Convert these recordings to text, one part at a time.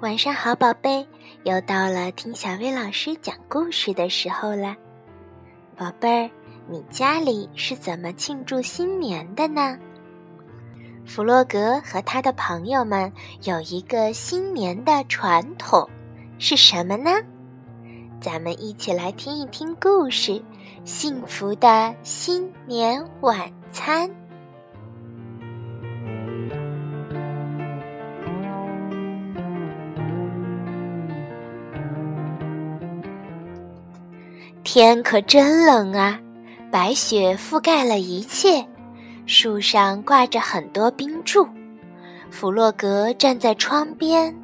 晚上好，宝贝，又到了听小薇老师讲故事的时候了。宝贝儿，你家里是怎么庆祝新年的呢？弗洛格和他的朋友们有一个新年的传统，是什么呢？咱们一起来听一听故事《幸福的新年晚餐》。天可真冷啊，白雪覆盖了一切，树上挂着很多冰柱。弗洛格站在窗边，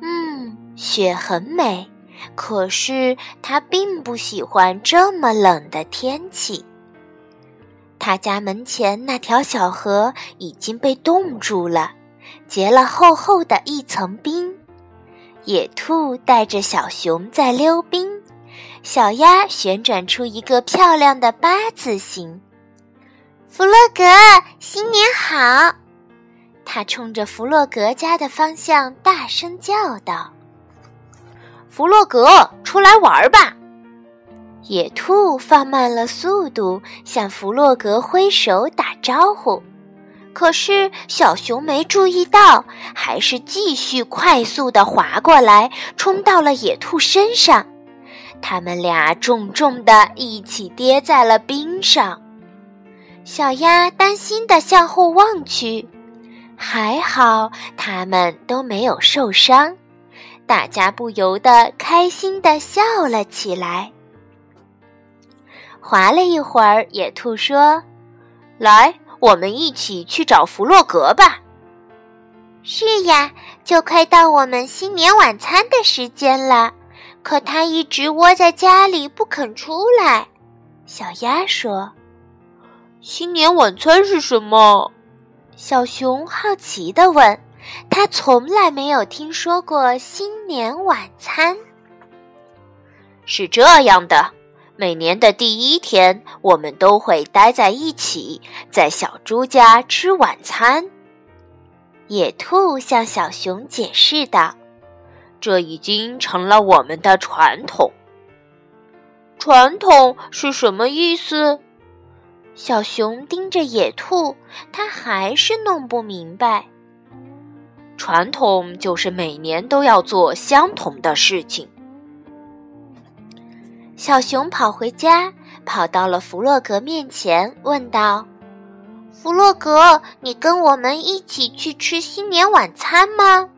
嗯，雪很美，可是他并不喜欢这么冷的天气。他家门前那条小河已经被冻住了，结了厚厚的一层冰。野兔带着小熊在溜冰。小鸭旋转出一个漂亮的八字形。弗洛格，新年好！他冲着弗洛格家的方向大声叫道：“弗洛格，出来玩吧！”野兔放慢了速度，向弗洛格挥手打招呼。可是小熊没注意到，还是继续快速的滑过来，冲到了野兔身上。他们俩重重的一起跌在了冰上，小鸭担心的向后望去，还好他们都没有受伤，大家不由得开心的笑了起来。滑了一会儿，野兔说：“来，我们一起去找弗洛格吧。”“是呀，就快到我们新年晚餐的时间了。”可它一直窝在家里不肯出来，小鸭说：“新年晚餐是什么？”小熊好奇地问。他从来没有听说过新年晚餐。是这样的，每年的第一天，我们都会待在一起，在小猪家吃晚餐。野兔向小熊解释道。这已经成了我们的传统。传统是什么意思？小熊盯着野兔，他还是弄不明白。传统就是每年都要做相同的事情。小熊跑回家，跑到了弗洛格面前，问道：“弗洛格，你跟我们一起去吃新年晚餐吗？”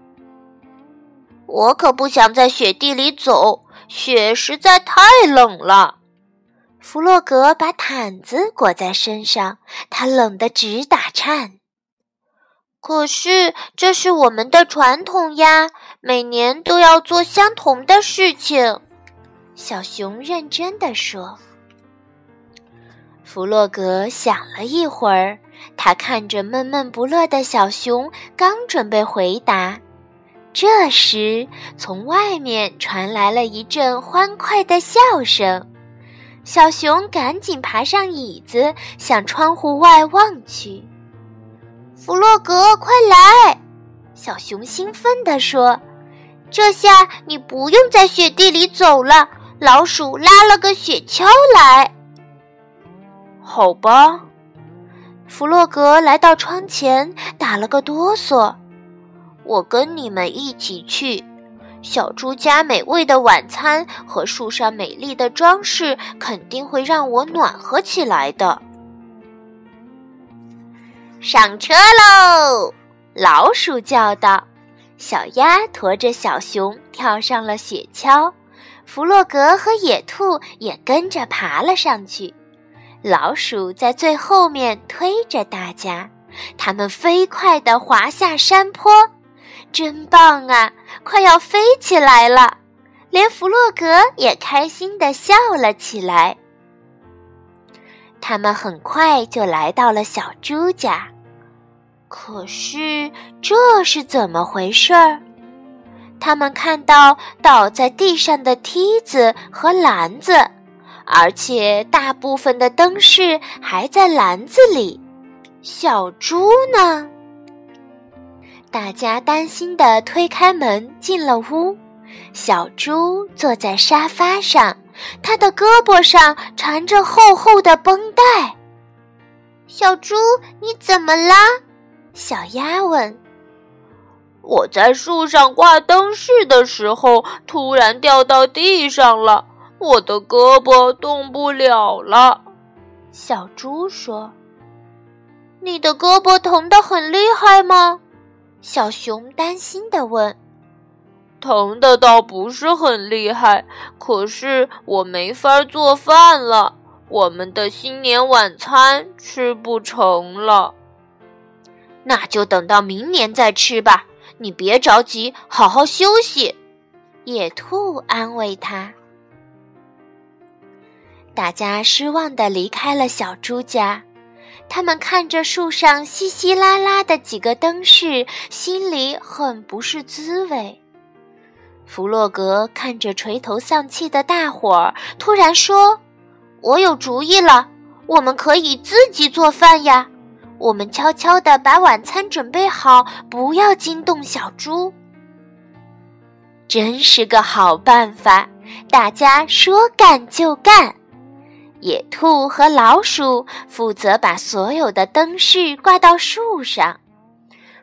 我可不想在雪地里走，雪实在太冷了。弗洛格把毯子裹在身上，他冷得直打颤。可是这是我们的传统呀，每年都要做相同的事情。小熊认真的说。弗洛格想了一会儿，他看着闷闷不乐的小熊，刚准备回答。这时，从外面传来了一阵欢快的笑声。小熊赶紧爬上椅子，向窗户外望去。弗洛格，快来！小熊兴奋地说：“这下你不用在雪地里走了。老鼠拉了个雪橇来。”好吧。弗洛格来到窗前，打了个哆嗦。我跟你们一起去，小猪家美味的晚餐和树上美丽的装饰肯定会让我暖和起来的。上车喽！老鼠叫道。小鸭驮着小熊跳上了雪橇，弗洛格和野兔也跟着爬了上去。老鼠在最后面推着大家，他们飞快地滑下山坡。真棒啊！快要飞起来了，连弗洛格也开心的笑了起来。他们很快就来到了小猪家，可是这是怎么回事儿？他们看到倒在地上的梯子和篮子，而且大部分的灯饰还在篮子里。小猪呢？大家担心地推开门进了屋。小猪坐在沙发上，它的胳膊上缠着厚厚的绷带。小猪，你怎么啦？小鸭问。我在树上挂灯饰的时候，突然掉到地上了，我的胳膊动不了了。小猪说：“你的胳膊疼得很厉害吗？”小熊担心地问。“疼的倒不是很厉害，可是我没法做饭了，我们的新年晚餐吃不成了。”那就等到明年再吃吧。你别着急，好好休息。野兔安慰他。大家失望的离开了小猪家，他们看着树上稀稀拉拉的几个灯饰，心里很不是滋味。弗洛格看着垂头丧气的大伙儿，突然说：“我有主意了，我们可以自己做饭呀。”我们悄悄地把晚餐准备好，不要惊动小猪。真是个好办法！大家说干就干。野兔和老鼠负责把所有的灯饰挂到树上，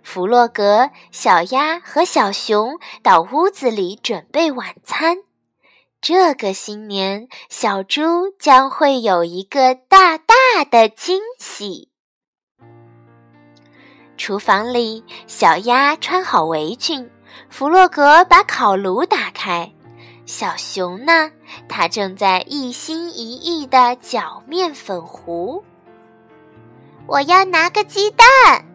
弗洛格、小鸭和小熊到屋子里准备晚餐。这个新年，小猪将会有一个大大的惊喜。厨房里，小鸭穿好围裙，弗洛格把烤炉打开。小熊呢？它正在一心一意地搅面粉糊。我要拿个鸡蛋。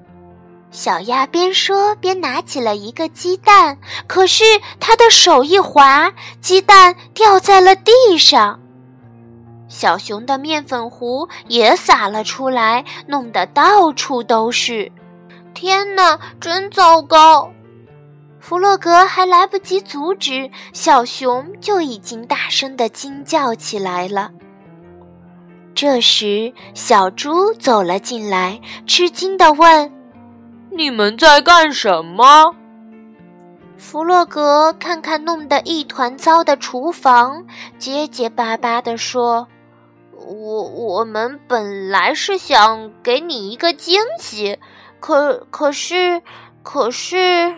小鸭边说边拿起了一个鸡蛋，可是它的手一滑，鸡蛋掉在了地上。小熊的面粉糊也洒了出来，弄得到处都是。天哪，真糟糕！弗洛格还来不及阻止，小熊就已经大声的惊叫起来了。这时，小猪走了进来，吃惊的问：“你们在干什么？”弗洛格看看弄得一团糟的厨房，结结巴巴地说：“我我们本来是想给你一个惊喜。”可可是，可是，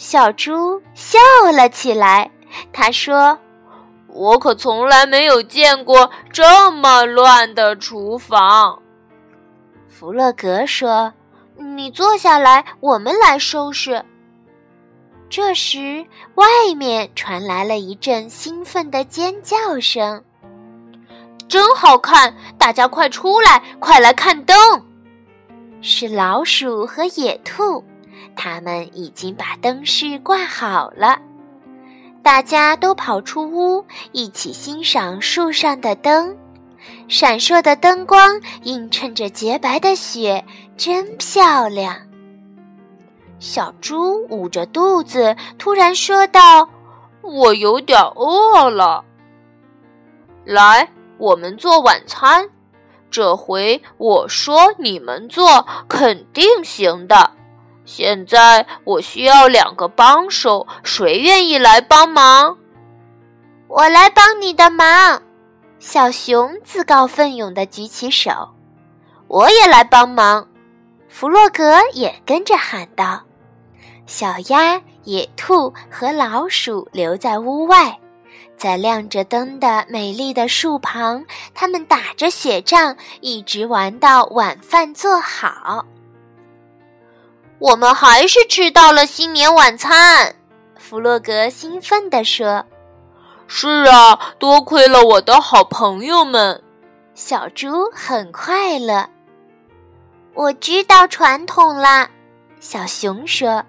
小猪笑了起来。他说：“我可从来没有见过这么乱的厨房。”弗洛格说：“你坐下来，我们来收拾。”这时，外面传来了一阵兴奋的尖叫声：“真好看！大家快出来，快来看灯！”是老鼠和野兔，他们已经把灯饰挂好了。大家都跑出屋，一起欣赏树上的灯。闪烁的灯光映衬着洁白的雪，真漂亮。小猪捂着肚子，突然说道：“我有点饿了。来，我们做晚餐。”这回我说你们做肯定行的。现在我需要两个帮手，谁愿意来帮忙？我来帮你的忙。小熊自告奋勇地举起手。我也来帮忙。弗洛格也跟着喊道。小鸭、野兔和老鼠留在屋外。在亮着灯的美丽的树旁，他们打着雪仗，一直玩到晚饭做好。我们还是吃到了新年晚餐，弗洛格兴奋地说：“是啊，多亏了我的好朋友们。”小猪很快乐。我知道传统啦，小熊说。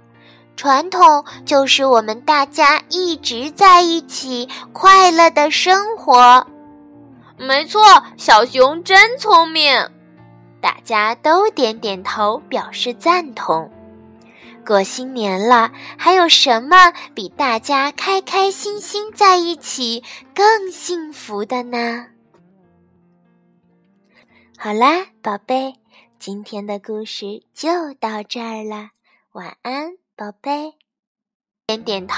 传统就是我们大家一直在一起，快乐的生活。没错，小熊真聪明。大家都点点头，表示赞同。过新年了，还有什么比大家开开心心在一起更幸福的呢？好啦，宝贝，今天的故事就到这儿了。晚安，宝贝。点点头。